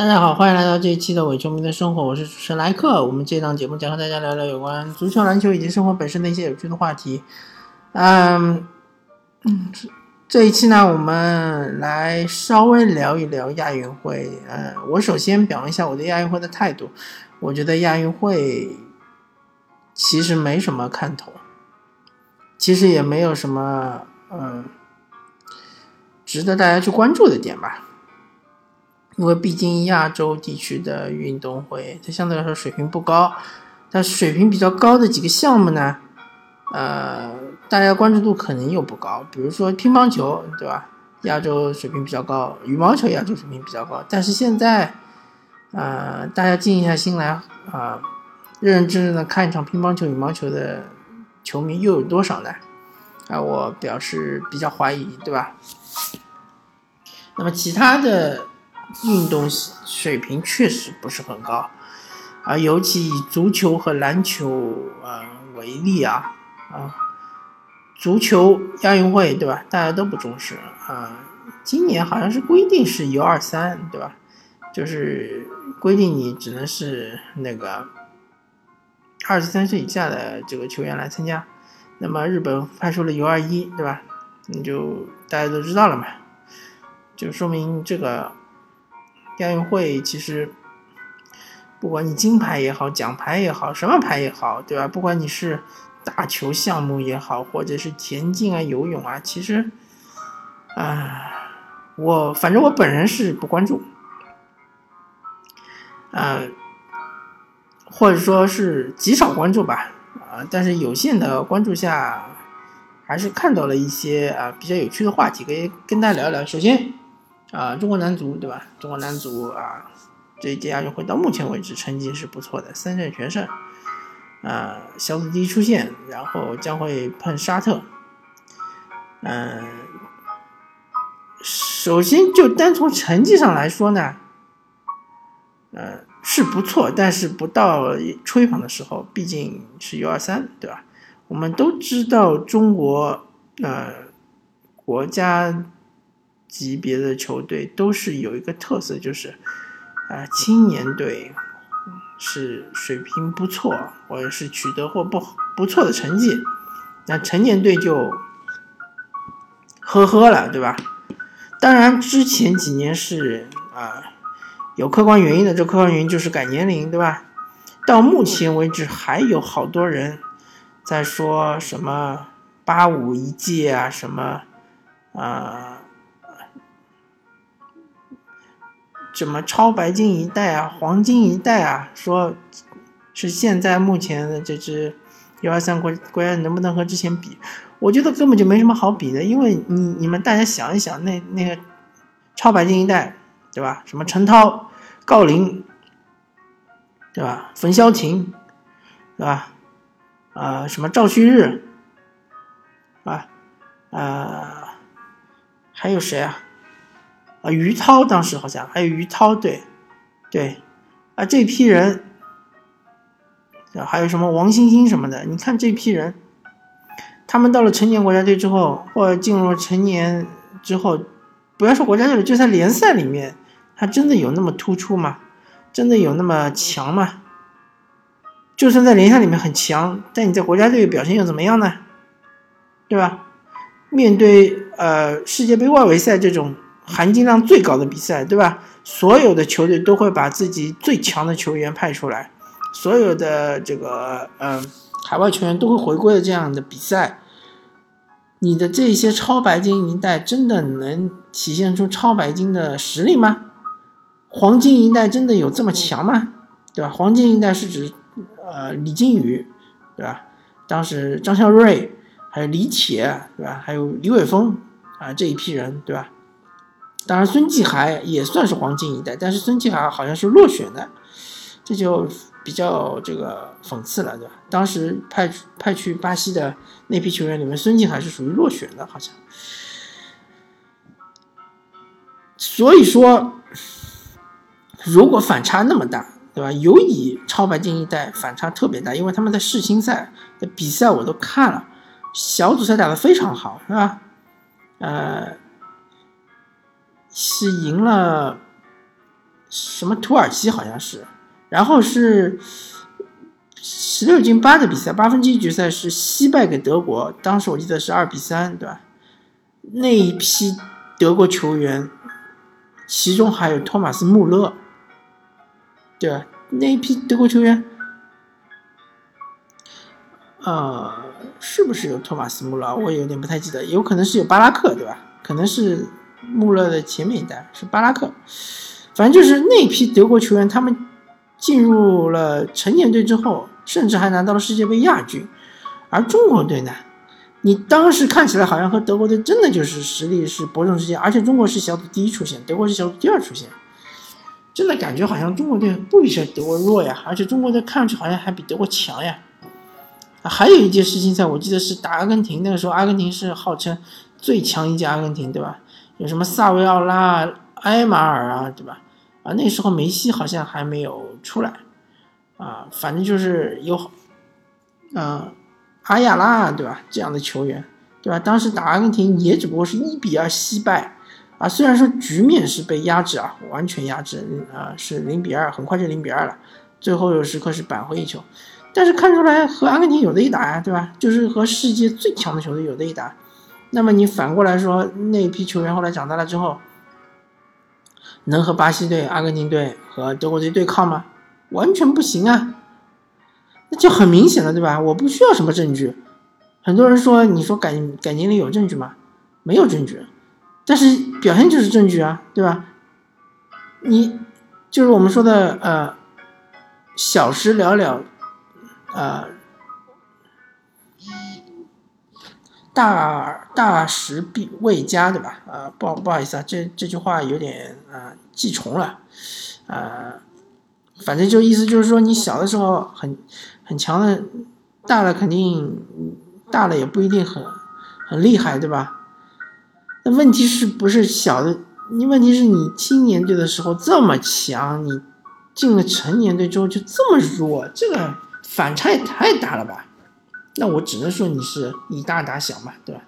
大家好，欢迎来到这一期的伪球迷的生活，我是主持人莱克。我们这档节目将和大家聊聊有关足球、篮球以及生活本身的一些有趣的话题。嗯嗯，这一期呢，我们来稍微聊一聊亚运会。嗯，我首先表明一下我对亚运会的态度，我觉得亚运会其实没什么看头，其实也没有什么嗯值得大家去关注的点吧。因为毕竟亚洲地区的运动会，它相对来说水平不高，但水平比较高的几个项目呢，呃，大家关注度可能又不高。比如说乒乓球，对吧？亚洲水平比较高，羽毛球亚洲水平比较高。但是现在，呃，大家静一下心来啊，认认真真的看一场乒乓球、羽毛球的球迷又有多少呢？啊，我表示比较怀疑，对吧？那么其他的。运动水平确实不是很高，啊，尤其以足球和篮球啊为例啊，啊，足球亚运会对吧？大家都不重视啊。今年好像是规定是 U 二三对吧？就是规定你只能是那个二十三岁以下的这个球员来参加。那么日本派出了 U 二一对吧？你就大家都知道了嘛，就说明这个。亚运会其实，不管你金牌也好，奖牌也好，什么牌也好，对吧？不管你是打球项目也好，或者是田径啊、游泳啊，其实，啊，我反正我本人是不关注，啊，或者说是极少关注吧，啊，但是有限的关注下，还是看到了一些啊比较有趣的话题，可以跟大家聊一聊。首先。啊，中国男足对吧？中国男足啊，这一届亚运会到目前为止成绩是不错的，三战全胜，啊，小组第一出线，然后将会碰沙特。嗯，首先就单从成绩上来说呢，呃，是不错，但是不到吹捧的时候，毕竟是 U 二三，对吧？我们都知道中国呃国家。级别的球队都是有一个特色，就是，啊，青年队是水平不错，或者是取得或不不错的成绩，那成年队就呵呵了，对吧？当然，之前几年是啊有客观原因的，这客观原因就是改年龄，对吧？到目前为止，还有好多人在说什么八五一届啊，什么啊。什么超白金一代啊，黄金一代啊，说是现在目前的这支幺二三国国家能不能和之前比？我觉得根本就没什么好比的，因为你你们大家想一想，那那个超白金一代，对吧？什么陈涛、郜林，对吧？冯潇霆，对吧？啊，什么赵旭日，啊啊，还有谁啊？啊，于涛当时好像还有于涛，对，对，啊，这批人，还有什么王欣欣什么的，你看这批人，他们到了成年国家队之后，或者进入成年之后，不要说国家队了，就在联赛里面，他真的有那么突出吗？真的有那么强吗？就算在联赛里面很强，但你在国家队表现又怎么样呢？对吧？面对呃世界杯外围赛这种。含金量最高的比赛，对吧？所有的球队都会把自己最强的球员派出来，所有的这个嗯海外球员都会回归的这样的比赛，你的这些超白金一代真的能体现出超白金的实力吗？黄金一代真的有这么强吗？对吧？黄金一代是指呃李金羽，对吧？当时张孝瑞，还有李铁，对吧？还有李伟峰啊这一批人，对吧？当然，孙继海也算是黄金一代，但是孙继海好像是落选的，这就比较这个讽刺了，对吧？当时派派去巴西的那批球员里面，孙继海是属于落选的，好像。所以说，如果反差那么大，对吧？尤以超白金一代反差特别大，因为他们在世青赛的比赛我都看了，小组赛打得非常好，是吧？呃。是赢了什么土耳其好像是，然后是十六进八的比赛，八分之一决赛是惜败给德国，当时我记得是二比三，对吧？那一批德国球员，其中还有托马斯穆勒，对吧？那一批德国球员，呃，是不是有托马斯穆勒？我有点不太记得，有可能是有巴拉克，对吧？可能是穆勒的前面一代是巴拉克，反正就是那批德国球员，他们进入了成年队之后，甚至还拿到了世界杯亚军。而中国队呢，你当时看起来好像和德国队真的就是实力是伯仲之间，而且中国是小组第一出现，德国是小组第二出现，真的感觉好像中国队不比德国弱呀，而且中国队看上去好像还比德国强呀。还有一届世青赛，我记得是打阿根廷，那个时候阿根廷是号称。最强一届阿根廷，对吧？有什么萨维奥拉、埃马尔啊，对吧？啊，那时候梅西好像还没有出来，啊，反正就是有，嗯，阿亚拉，对吧？这样的球员，对吧？当时打阿根廷也只不过是一比二惜败，啊，虽然说局面是被压制啊，完全压制，啊，是零比二，很快就零比二了，最后有时刻是扳回一球，但是看出来和阿根廷有的一打呀，对吧？就是和世界最强的球队有的一打。那么你反过来说，那批球员后来长大了之后，能和巴西队、阿根廷队和德国队对抗吗？完全不行啊！那就很明显了，对吧？我不需要什么证据。很多人说，你说感感情里有证据吗？没有证据，但是表现就是证据啊，对吧？你就是我们说的呃，小时了了，呃。大大时必未佳，对吧？啊，不不好意思啊，这这句话有点啊记重了，啊，反正就意思就是说，你小的时候很很强的，大了肯定大了也不一定很很厉害，对吧？那问题是不是小的？你问题是你青年队的时候这么强，你进了成年队之后就这么弱，这个反差也太大了吧？那我只能说你是以大打小嘛，对吧？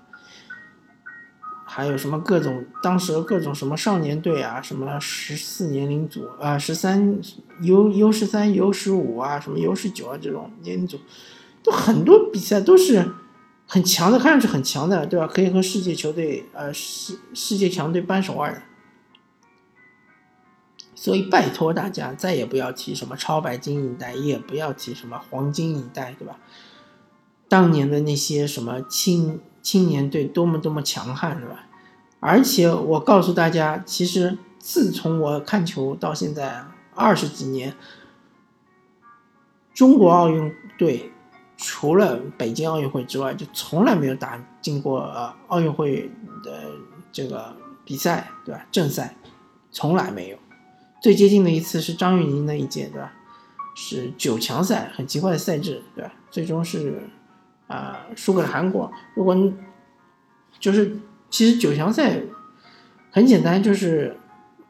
还有什么各种当时各种什么少年队啊，什么十四年龄组啊，十三 U U 十三 U 十五啊，什么 U 十九啊这种年龄组，都很多比赛都是很强的，看上去很强的，对吧？可以和世界球队呃世世界强队扳手腕的。所以拜托大家再也不要提什么超白金一代，也不要提什么黄金一代，对吧？当年的那些什么青青年队多么多么强悍，是吧？而且我告诉大家，其实自从我看球到现在二十几年，中国奥运队除了北京奥运会之外，就从来没有打进过奥运会的这个比赛，对吧？正赛从来没有。最接近的一次是张玉宁那一届，对吧？是九强赛，很奇怪的赛制，对吧？最终是。啊，输给了韩国。如果就是其实九强赛很简单，就是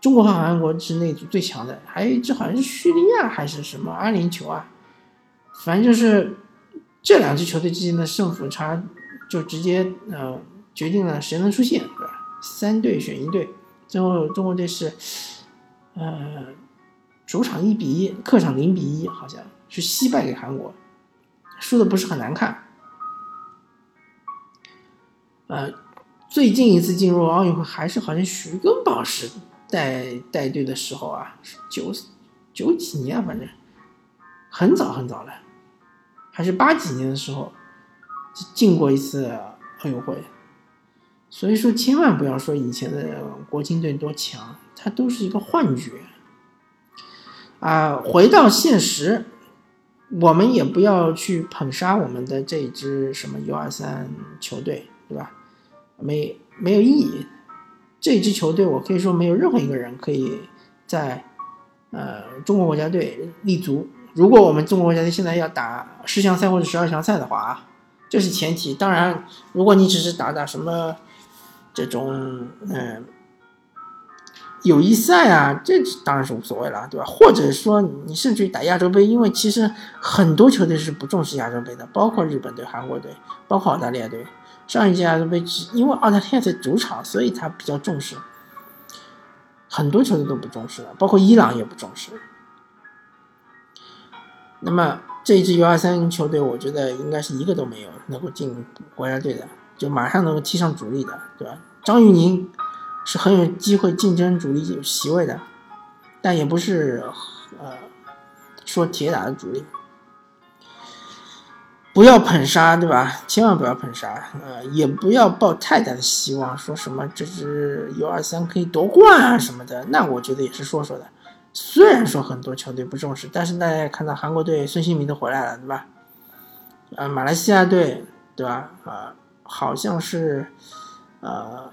中国和韩国是那组最强的，还有一支好像是叙利亚还是什么阿联酋啊，反正就是这两支球队之间的胜负差就直接呃决定了谁能出线，对吧？三队选一队，最后中国队是呃主场一比一，客场零比一，好像是惜败给韩国，输的不是很难看。呃，最近一次进入奥运会还是好像徐根宝时带带队的时候啊，九九几年反正很早很早了，还是八几年的时候进过一次奥运会。所以说，千万不要说以前的国青队多强，它都是一个幻觉。啊，回到现实，我们也不要去捧杀我们的这支什么 U 二三球队，对吧？没没有意义，这支球队我可以说没有任何一个人可以在呃中国国家队立足。如果我们中国国家队现在要打十强赛或者十二强赛的话啊，这是前提。当然，如果你只是打打什么这种嗯友谊赛啊，这当然是无所谓了，对吧？或者说你甚至于打亚洲杯，因为其实很多球队是不重视亚洲杯的，包括日本队、韩国队，包括澳大利亚队。上一届亚洲杯，因为澳大利亚在主场，所以他比较重视。很多球队都不重视了，包括伊朗也不重视。那么这一支 U 二三球队，我觉得应该是一个都没有能够进国家队的，就马上能够踢上主力的，对吧？张玉宁是很有机会竞争主力席位的，但也不是呃说铁打的主力。不要捧杀，对吧？千万不要捧杀，呃，也不要抱太大的希望，说什么这支 U 二三可以夺冠啊什么的，那我觉得也是说说的。虽然说很多球队不重视，但是大家也看到韩国队孙兴民都回来了，对吧？呃，马来西亚队，对吧？啊，好像是，呃，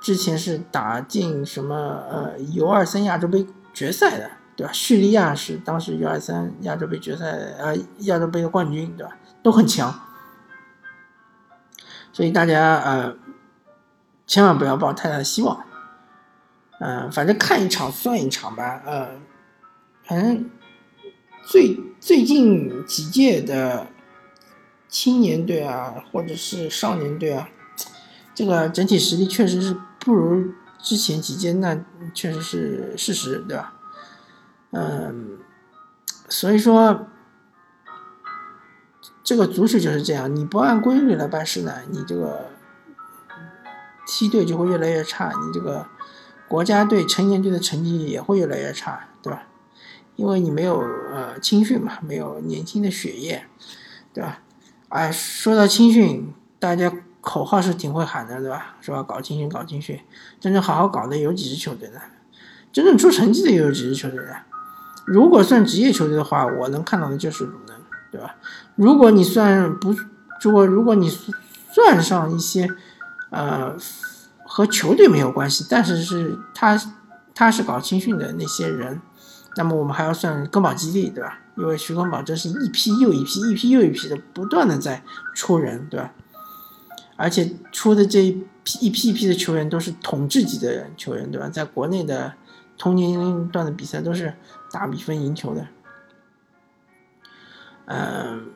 之前是打进什么呃 U 二三亚洲杯决赛的，对吧？叙利亚是当时 U 二三亚洲杯决赛呃亚洲杯的冠军，对吧？都很强，所以大家呃千万不要抱太大的希望，嗯，反正看一场算一场吧，呃，反正最最近几届的青年队啊，或者是少年队啊，这个整体实力确实是不如之前几届，那确实是事实，对吧？嗯，所以说。这个足球就是这样，你不按规律来办事呢，你这个梯队就会越来越差，你这个国家队、成年队的成绩也会越来越差，对吧？因为你没有呃青训嘛，没有年轻的血液，对吧？哎，说到青训，大家口号是挺会喊的，对吧？是吧？搞青训，搞青训，真正好好搞的有几支球队呢？真正出成绩的又有几支球队呢？如果算职业球队的话，我能看到的就是鲁能。对吧？如果你算不，如果如果你算上一些，呃，和球队没有关系，但是是他他是搞青训的那些人，那么我们还要算根宝基地，对吧？因为徐根宝这是一批又一批，一批又一批的不断的在出人，对吧？而且出的这一批一批一批的球员都是统治级的球员，对吧？在国内的同年龄段的比赛都是大比分赢球的。嗯，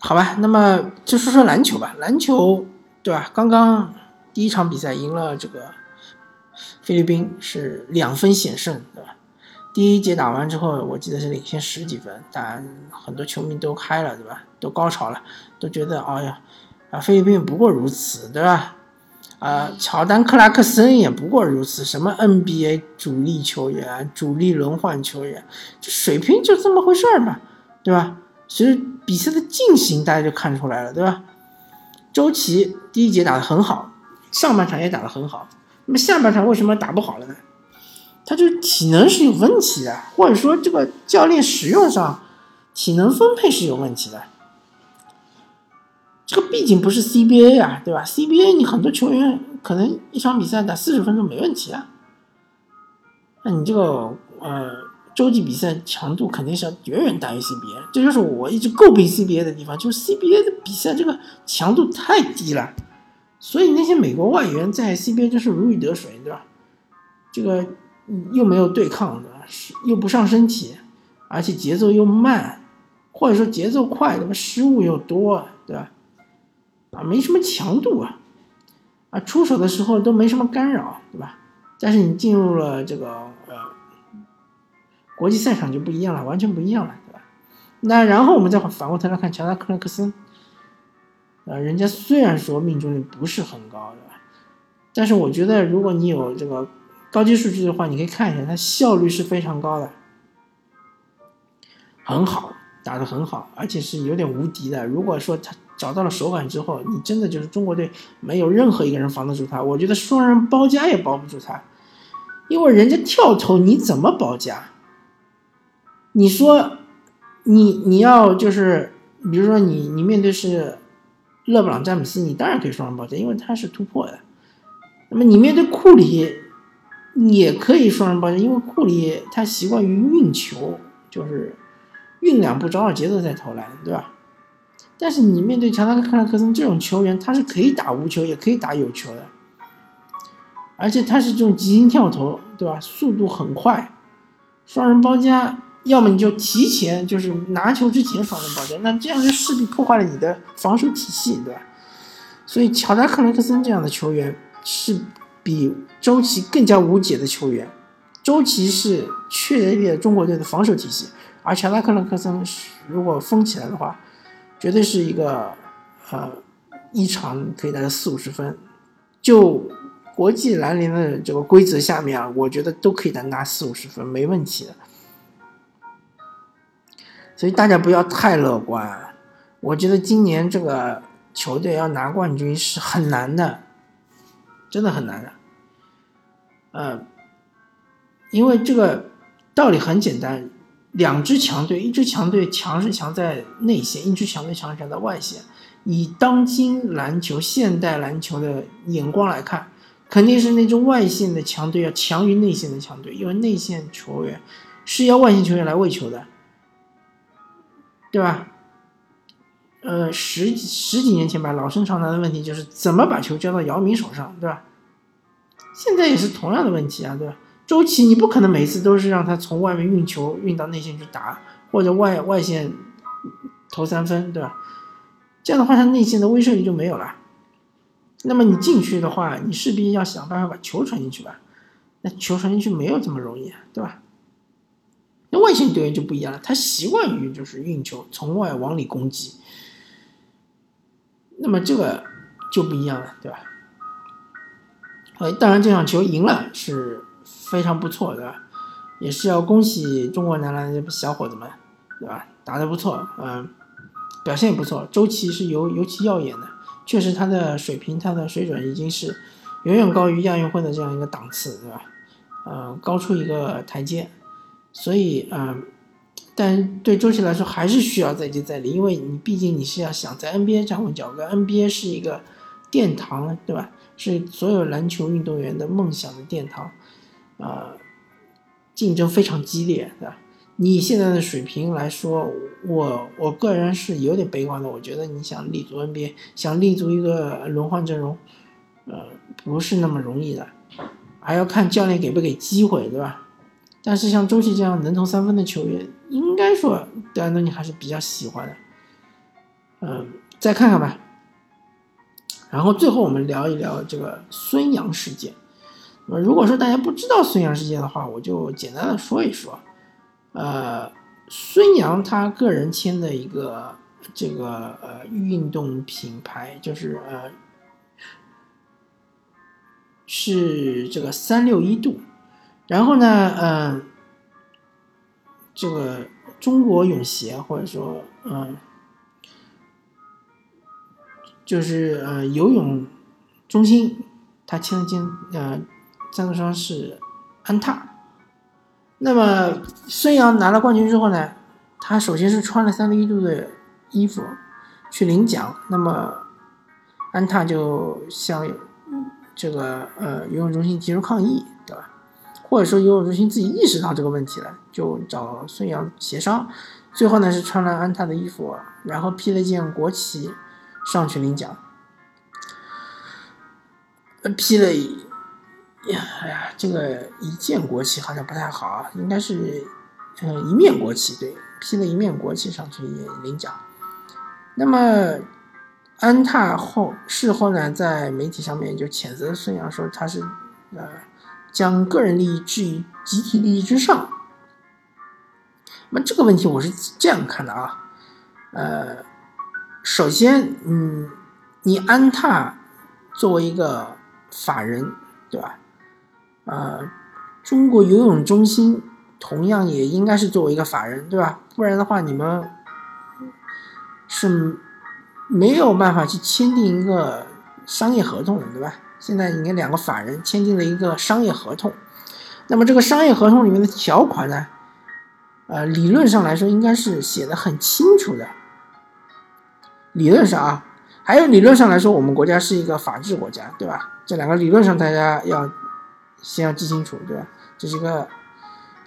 好吧，那么就说说篮球吧。篮球，对吧？刚刚第一场比赛赢了这个菲律宾，是两分险胜，对吧？第一节打完之后，我记得是领先十几分，但很多球迷都开了，对吧？都高潮了，都觉得，哎呀，啊，菲律宾不过如此，对吧？啊，乔丹、克拉克森也不过如此，什么 NBA 主力球员、主力轮换球员，这水平就这么回事儿嘛，对吧？其实比赛的进行大家就看出来了，对吧？周琦第一节打得很好，上半场也打得很好，那么下半场为什么打不好了呢？他就体能是有问题的，或者说这个教练使用上体能分配是有问题的。这个毕竟不是 CBA 啊，对吧？CBA 你很多球员可能一场比赛打四十分钟没问题啊，那你这个呃。洲际比赛强度肯定是要远远大于 CBA，这就是我一直诟病 CBA 的地方，就是 CBA 的比赛这个强度太低了，所以那些美国外援在 CBA 就是如鱼得水，对吧？这个又没有对抗的，又不上身体，而且节奏又慢，或者说节奏快，那么失误又多，对吧？啊，没什么强度啊，啊，出手的时候都没什么干扰，对吧？但是你进入了这个呃。国际赛场就不一样了，完全不一样了，对吧？那然后我们再反过头来看乔丹克拉克森，啊，人家虽然说命中率不是很高，对吧？但是我觉得如果你有这个高阶数据的话，你可以看一下，他效率是非常高的，很好，打得很好，而且是有点无敌的。如果说他找到了手感之后，你真的就是中国队没有任何一个人防得住他，我觉得双人包夹也包不住他，因为人家跳投你怎么包夹？你说，你你要就是，比如说你你面对是勒布朗詹姆斯，你当然可以双人包夹，因为他是突破的。那么你面对库里，也可以双人包夹，因为库里他习惯于运球，就是运两步找好节奏再投篮，对吧？但是你面对乔丹、克拉克森这种球员，他是可以打无球，也可以打有球的，而且他是这种急停跳投，对吧？速度很快，双人包夹。要么你就提前就是拿球之前双人包夹，那这样就势必破坏了你的防守体系，对吧？所以乔丹克雷克森这样的球员是比周琦更加无解的球员，周琦是确立了中国队的防守体系，而乔纳克勒克森如果封起来的话，绝对是一个呃一场可以打四五十分。就国际篮联的这个规则下面啊，我觉得都可以拿四五十分，没问题的。所以大家不要太乐观，我觉得今年这个球队要拿冠军是很难的，真的很难的。嗯，因为这个道理很简单，两支强队，一支强队强是强在内线，一支强队强是强在外线。以当今篮球、现代篮球的眼光来看，肯定是那支外线的强队要强于内线的强队，因为内线球员是要外线球员来喂球的。对吧？呃，十十几年前吧，老生常谈的问题就是怎么把球交到姚明手上，对吧？现在也是同样的问题啊，对吧？周琦你不可能每次都是让他从外面运球运到内线去打，或者外外线投三分，对吧？这样的话，他内线的威慑力就没有了。那么你进去的话，你势必要想办法把球传进去吧？那球传进去没有这么容易，对吧？外线队员就不一样了，他习惯于就是运球从外往里攻击，那么这个就不一样了，对吧？呃，当然这场球赢了是非常不错，对吧？也是要恭喜中国男篮的小伙子们，对吧？打得不错，嗯，表现也不错，周琦是尤尤其耀眼的，确实他的水平、他的水准已经是远远高于亚运会的这样一个档次，对吧？呃，高出一个台阶。所以，嗯，但对周琦来说还是需要再接再厉，因为你毕竟你是要想在 NBA 站稳脚跟，NBA 是一个殿堂，对吧？是所有篮球运动员的梦想的殿堂，啊，竞争非常激烈，对吧？你现在的水平来说，我我个人是有点悲观的，我觉得你想立足 NBA，想立足一个轮换阵容，呃，不是那么容易的，还要看教练给不给机会，对吧？但是像周琦这样能投三分的球员，应该说德安东尼还是比较喜欢的。嗯，再看看吧。然后最后我们聊一聊这个孙杨事件。那么如果说大家不知道孙杨事件的话，我就简单的说一说。呃，孙杨他个人签的一个这个呃运动品牌，就是呃是这个三六一度。然后呢，嗯，这个中国泳协或者说，嗯，就是呃游泳中心，他签了签呃赞助商是安踏。那么孙杨拿了冠军之后呢，他首先是穿了三六一度的衣服去领奖，那么安踏就向这个呃游泳中心提出抗议，对吧？或者说游泳中心自己意识到这个问题了，就找孙杨协商，最后呢是穿了安踏的衣服，然后披了一件国旗上去领奖。披了呀，哎呀，这个一件国旗好像不太好啊，应该是嗯一面国旗，对，披了一面国旗上去领奖。那么安踏后事后呢，在媒体上面就谴责孙杨说他是呃。将个人利益置于集体利益之上，那这个问题我是这样看的啊，呃，首先，嗯，你安踏作为一个法人，对吧？呃，中国游泳中心同样也应该是作为一个法人，对吧？不然的话，你们是没有办法去签订一个商业合同的，对吧？现在你看两个法人签订了一个商业合同，那么这个商业合同里面的条款呢，呃，理论上来说应该是写的很清楚的。理论上啊，还有理论上来说，我们国家是一个法治国家，对吧？这两个理论上大家要先要记清楚，对吧？这是一个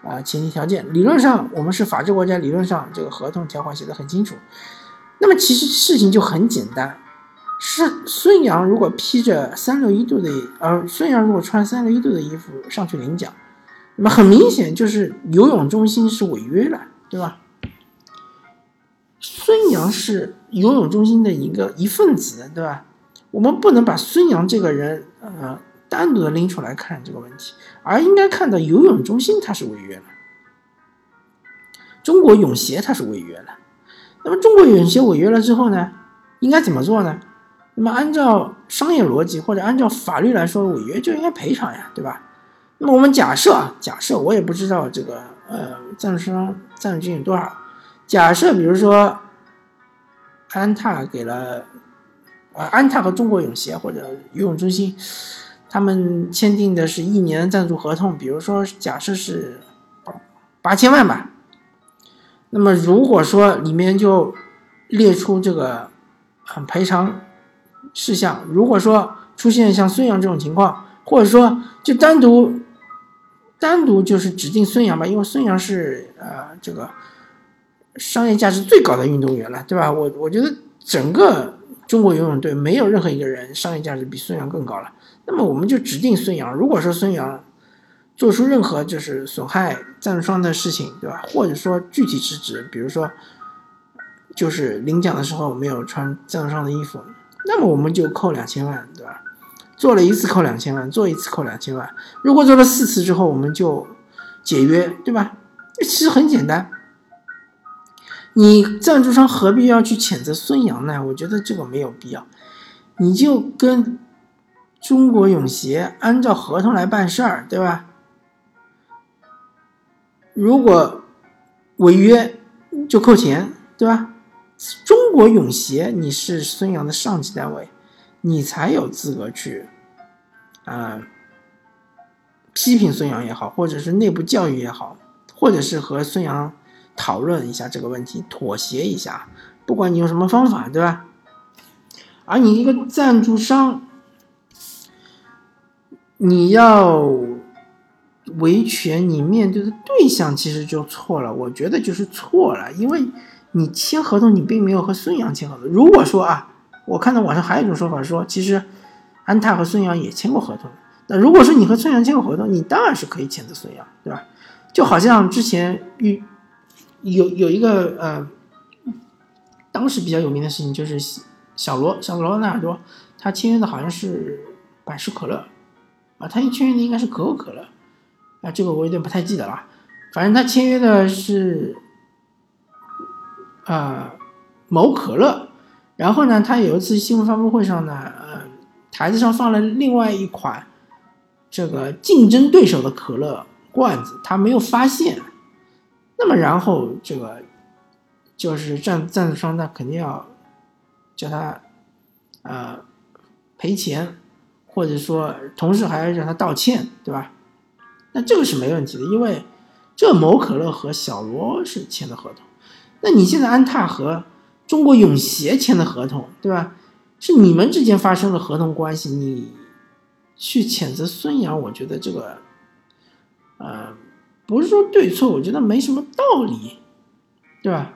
啊前提条件。理论上我们是法治国家，理论上这个合同条款写的很清楚。那么其实事情就很简单。是孙杨如果披着三六一度的，呃，孙杨如果穿三六一度的衣服上去领奖，那么很明显就是游泳中心是违约了，对吧？孙杨是游泳中心的一个一份子，对吧？我们不能把孙杨这个人，呃，单独的拎出来看这个问题，而应该看到游泳中心他是违约了，中国泳协他是违约了。那么中国泳协违约了之后呢，应该怎么做呢？那么按照商业逻辑或者按照法律来说，违约就应该赔偿呀，对吧？那么我们假设啊，假设我也不知道这个呃赞助商赞助金有多少，假设比如说安踏给了呃安踏和中国泳协或者游泳中心，他们签订的是一年赞助合同，比如说假设是八千万吧。那么如果说里面就列出这个嗯赔偿。事项，如果说出现像孙杨这种情况，或者说就单独单独就是指定孙杨吧，因为孙杨是呃这个商业价值最高的运动员了，对吧？我我觉得整个中国游泳队没有任何一个人商业价值比孙杨更高了。那么我们就指定孙杨。如果说孙杨做出任何就是损害赞助商的事情，对吧？或者说具体是指，比如说就是领奖的时候没有穿赞助商的衣服。那么我们就扣两千万，对吧？做了一次扣两千万，做一次扣两千万。如果做了四次之后，我们就解约，对吧？其实很简单。你赞助商何必要去谴责孙杨呢？我觉得这个没有必要。你就跟中国泳协按照合同来办事儿，对吧？如果违约就扣钱，对吧？中国泳协，你是孙杨的上级单位，你才有资格去，啊，批评孙杨也好，或者是内部教育也好，或者是和孙杨讨论一下这个问题，妥协一下，不管你用什么方法，对吧？而你一个赞助商，你要维权，你面对的对象其实就错了，我觉得就是错了，因为。你签合同，你并没有和孙杨签合同。如果说啊，我看到网上还有一种说法说，其实安踏和孙杨也签过合同。那如果说你和孙杨签过合同，你当然是可以谴责孙杨，对吧？就好像之前有有有一个呃，当时比较有名的事情，就是小罗小罗纳尔多，他签约的好像是百事可乐啊，他一签约的应该是可口可乐啊，这个我有点不太记得了。反正他签约的是。啊，某可乐，然后呢，他有一次新闻发布会上呢，呃，台子上放了另外一款这个竞争对手的可乐罐子，他没有发现。那么，然后这个就是赞赞助商，那肯定要叫他呃赔钱，或者说同时还要让他道歉，对吧？那这个是没问题的，因为这某可乐和小罗是签的合同。那你现在安踏和中国泳协签的合同，对吧？是你们之间发生的合同关系，你去谴责孙杨，我觉得这个，呃，不是说对错，我觉得没什么道理，对吧？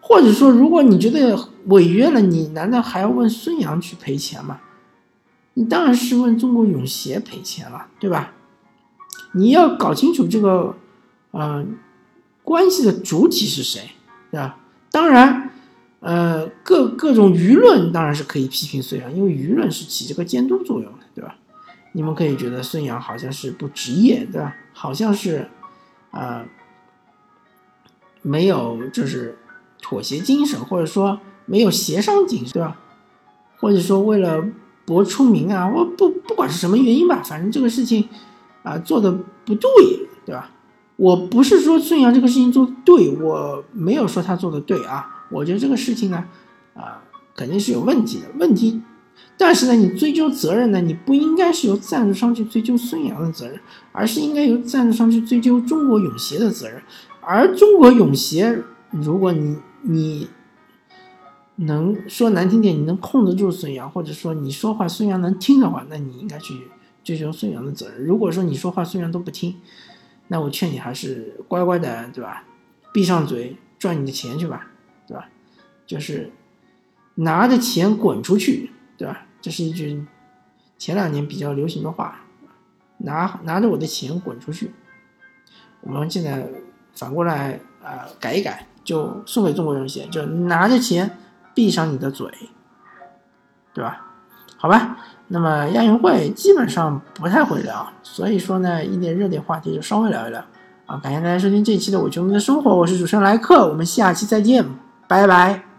或者说，如果你觉得违约了，你难道还要问孙杨去赔钱吗？你当然是问中国泳协赔钱了，对吧？你要搞清楚这个，呃，关系的主体是谁。对吧？当然，呃，各各种舆论当然是可以批评孙杨，因为舆论是起这个监督作用的，对吧？你们可以觉得孙杨好像是不职业，对吧？好像是，啊，没有就是妥协精神，或者说没有协商精神，对吧？或者说为了博出名啊，我不不管是什么原因吧，反正这个事情啊做的不对，对吧？我不是说孙杨这个事情做的对，我没有说他做的对啊。我觉得这个事情呢，啊，肯定是有问题的。问题，但是呢，你追究责任呢，你不应该是由赞助商去追究孙杨的责任，而是应该由赞助商去追究中国泳协的责任。而中国泳协，如果你你能说难听点，你能控制住孙杨，或者说你说话孙杨能听的话，那你应该去追究孙杨的责任。如果说你说话孙杨都不听，那我劝你还是乖乖的，对吧？闭上嘴赚你的钱去吧，对吧？就是拿着钱滚出去，对吧？这是一句前两年比较流行的话，拿拿着我的钱滚出去。我们现在反过来啊，改一改，就送给中国人些，就拿着钱闭上你的嘴，对吧？好吧？那么亚运会基本上不太会聊，所以说呢，一点热点话题就稍微聊一聊啊。感谢大家收听这一期的《我球迷的生活》，我是主持人莱克，我们下期再见，拜拜。